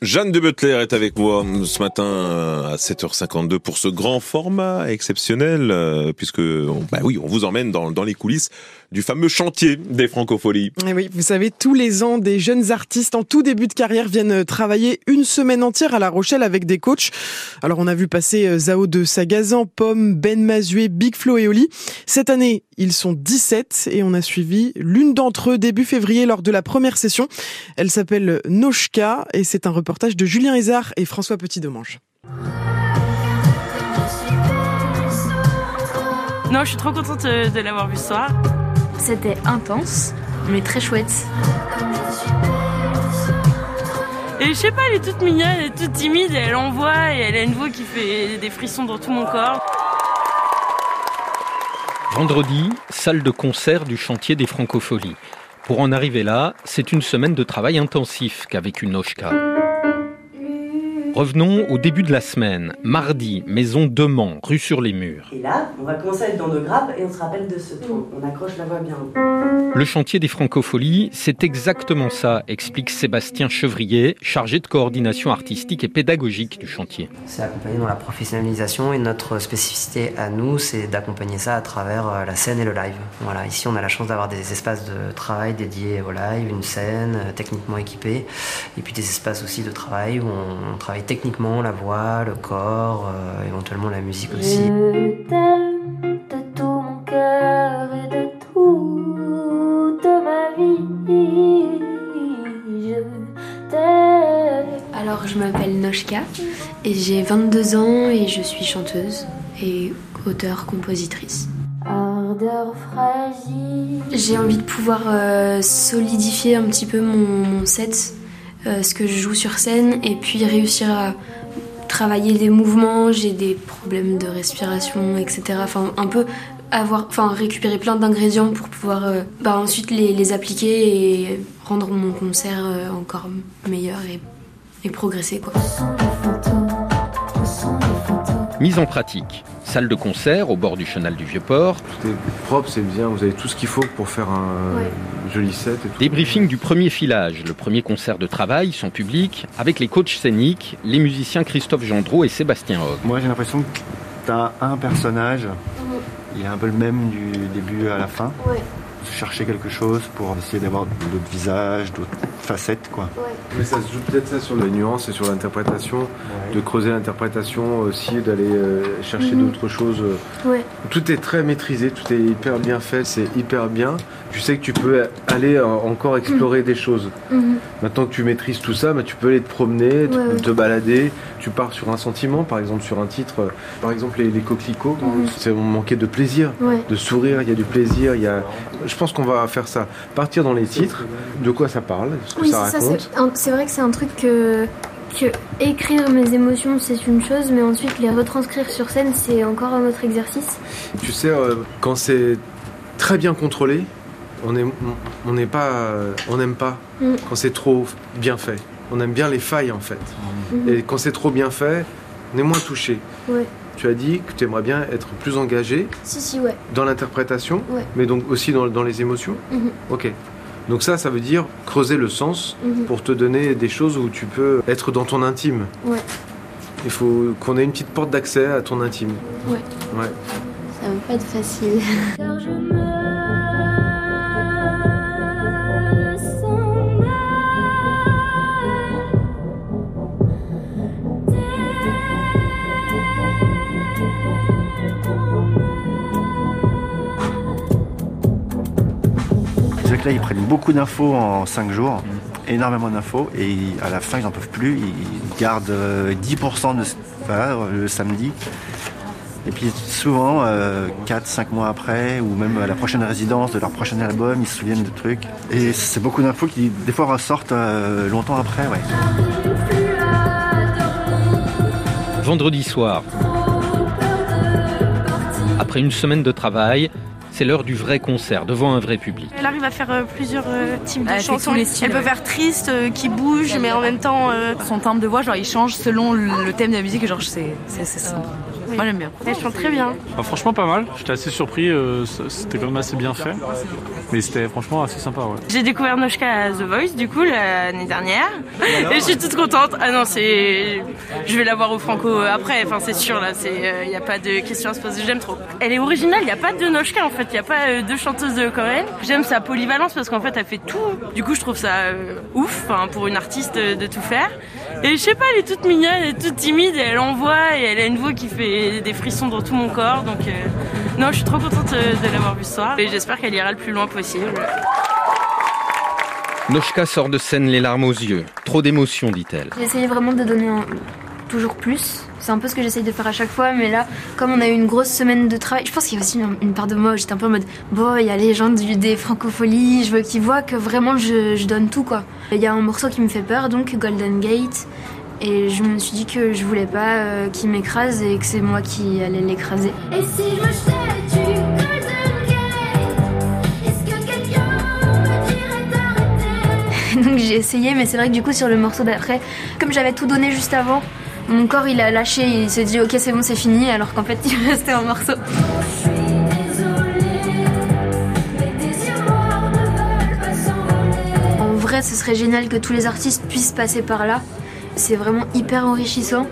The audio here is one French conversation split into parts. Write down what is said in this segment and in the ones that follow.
Jeanne de Butler est avec moi ce matin euh, à 7h52 pour ce grand format exceptionnel, euh, puisque bah oui, on vous emmène dans, dans les coulisses du fameux chantier des francopholies. Et oui, vous savez, tous les ans, des jeunes artistes en tout début de carrière viennent travailler une semaine entière à La Rochelle avec des coachs. Alors, on a vu passer euh, Zao de Sagazan, Pomme, Ben Mazué, Big Flo et Oli. Cette année, ils sont 17 et on a suivi l'une d'entre eux début février lors de la première session. Elle s'appelle Noshka et c'est un reportage de Julien Hézard et François Petit-Domange. Non, je suis trop contente euh, de l'avoir vu ce soir. C'était intense, mais très chouette. Et je sais pas, elle est toute mignonne, elle est toute timide, elle envoie et elle a une voix qui fait des frissons dans tout mon corps. Vendredi, salle de concert du chantier des francopholies. Pour en arriver là, c'est une semaine de travail intensif qu'a vécu Noshka. Revenons au début de la semaine. Mardi, maison de Mans, rue sur les murs. Et là, on va commencer à être dans nos grappes et on se rappelle de ce ton. On accroche la voix bien. Le chantier des francopholies, c'est exactement ça, explique Sébastien Chevrier, chargé de coordination artistique et pédagogique du chantier. C'est accompagné dans la professionnalisation et notre spécificité à nous, c'est d'accompagner ça à travers euh, la scène et le live. Voilà, ici on a la chance d'avoir des espaces de travail dédiés au live, une scène euh, techniquement équipée, et puis des espaces aussi de travail où on, on travaille techniquement la voix, le corps, euh, éventuellement la musique aussi. Je t'aime de tout mon cœur et de toute ma vie. Je t'aime. Alors, je m'appelle Noshka et j'ai 22 ans et je suis chanteuse et auteure-compositrice. Ardeur fragile. J'ai envie de pouvoir euh, solidifier un petit peu mon, mon set, euh, ce que je joue sur scène, et puis réussir à travailler des mouvements. J'ai des problèmes de respiration, etc. Enfin, un peu avoir, enfin, récupérer plein d'ingrédients pour pouvoir euh, bah, ensuite les, appliquer et rendre mon concert euh, encore meilleur et, et progresser. Quoi. Mise en pratique. Salle de concert au bord du chenal du Vieux-Port. Tout est propre, c'est bien, vous avez tout ce qu'il faut pour faire un Ouais. joli set. Et tout. Débriefing du premier filage, le premier concert de travail, son public, avec les coachs scéniques, les musiciens Christophe Gendreau et Sébastien Hogg. Moi, j'ai l'impression que tu as un personnage, il est un peu le même du début à la fin. Ouais. Chercher quelque chose pour essayer d'avoir d'autres visages, d'autres facettes, quoi. Mais ça se joue peut-être ça sur les nuances et sur l'interprétation, de creuser l'interprétation aussi, d'aller euh, chercher Mhm. d'autres choses. Ouais. Tout est très maîtrisé, tout est hyper bien fait, c'est hyper bien. Tu sais que tu peux aller euh, encore explorer des choses. Mhm. Maintenant que tu maîtrises tout ça, bah, tu peux aller te promener, te, Ouais, ouais. te balader. Tu pars sur un sentiment, par exemple sur un titre, euh, par exemple les, les coquelicots, c'est on manquait de plaisir, Mhm. Ouais. de sourire, il y a du plaisir, il y a... Je pense qu'on va faire ça. Partir dans les titres, de quoi ça parle, ce que Oui, ça raconte. C'est vrai que c'est un truc que, que écrire mes émotions, c'est une chose, mais ensuite les retranscrire sur scène, c'est encore un autre exercice. Tu sais, euh, quand c'est très bien contrôlé, on n'est pas, euh, on n'aime pas. Mm. Quand c'est trop bien fait, on aime bien les failles en fait. Mhm. Et quand c'est trop bien fait, on est moins touché. Ouais. Tu as dit que tu aimerais bien être plus engagé Si, si, ouais. dans l'interprétation, Ouais. mais donc aussi dans, dans les émotions. Mhm. Ok. Donc ça, ça veut dire creuser le sens Mhm. pour te donner des choses où tu peux être dans ton intime. Ouais. Il faut qu'on ait une petite porte d'accès à ton intime. Ouais. Ouais. Ça va pas être facile. Car je me C'est vrai que là, ils prennent beaucoup d'infos en 5 jours, énormément d'infos, et à la fin, ils n'en peuvent plus. Ils gardent euh, 10% de ce- voilà, le samedi. Et puis souvent, 4-5 mois après, ou même à la prochaine résidence de leur prochain album, ils se souviennent de trucs. Et c'est beaucoup d'infos qui, des fois, ressortent euh, longtemps après. Ouais. Vendredi soir. Après une semaine de travail, c'est l'heure du vrai concert devant un vrai public. Elle arrive à faire euh, plusieurs euh, types de Elle fait chansons. styles, Elle peut ouais. faire triste, euh, qui bouge, mais en même temps. euh, Son timbre de voix, genre, il change selon le le thème de la musique. Genre, c'est c'est- c'est ça. Moi j'aime bien. Elle chante très bien. Bah, franchement pas mal, j'étais assez surpris, euh, c'était quand même assez bien fait. Mais c'était franchement assez sympa ouais. J'ai découvert Noshka à The Voice du coup l'année dernière. Et je suis toute contente. Ah non c'est. Je vais la voir au Franco après, enfin c'est sûr là, il n'y a pas de question à se poser, j'aime trop. Elle est originale, il n'y a pas de Noshka en fait, il n'y a pas euh, deux chanteuses de coréenne. J'aime sa polyvalence parce qu'en fait elle fait tout. Du coup je trouve ça euh, ouf pour une artiste de tout faire. Et je sais pas, elle est toute mignonne, elle est toute timide, et elle envoie et elle a une voix qui fait des frissons dans tout mon corps. Donc euh, non, je suis trop contente euh, de l'avoir vue ce soir et j'espère qu'elle ira le plus loin possible. Noshka sort de scène les larmes aux yeux. Trop d'émotions, dit-elle. J'ai essayé vraiment de donner toujours plus. C'est un peu ce que j'essaye de faire à chaque fois, mais là, comme on a eu une grosse semaine de travail, je pense qu'il y a aussi une, part de moi, j'étais un peu en mode, bon, il y a les gens du, des francopholies, je veux qu'ils voient que vraiment je, je donne tout, quoi. Il y a un morceau qui me fait peur, donc Golden Gate, et je me suis dit que je voulais pas euh, qu'il m'écrase et que c'est moi qui allais l'écraser. Et si je me jetais du Golden est-ce que quelqu'un me dirait d'arrêter? Donc j'ai essayé, mais c'est vrai que du coup sur le morceau d'après, comme j'avais tout donné juste avant, mon corps il a lâché, il s'est dit ok c'est bon c'est fini, alors qu'en fait il restait un morceau. En vrai, ce serait génial que tous les artistes puissent passer par là. C'est vraiment hyper enrichissant.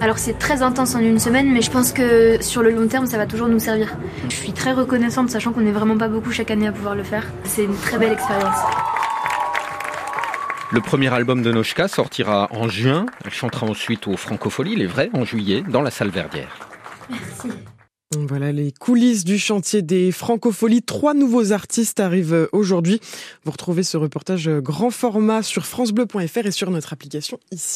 Alors c'est très intense en une semaine, mais je pense que sur le long terme, ça va toujours nous servir. Je suis très reconnaissante, sachant qu'on n'est vraiment pas beaucoup chaque année à pouvoir le faire. C'est une très belle expérience. Le premier album de Noshka sortira en juin. Elle chantera ensuite au Francofolie, les vrais, en juillet, dans la salle Verdière. Merci. Voilà les coulisses du chantier des Francopholies. Trois nouveaux artistes arrivent aujourd'hui. Vous retrouvez ce reportage grand format sur francebleu.fr et sur notre application ici.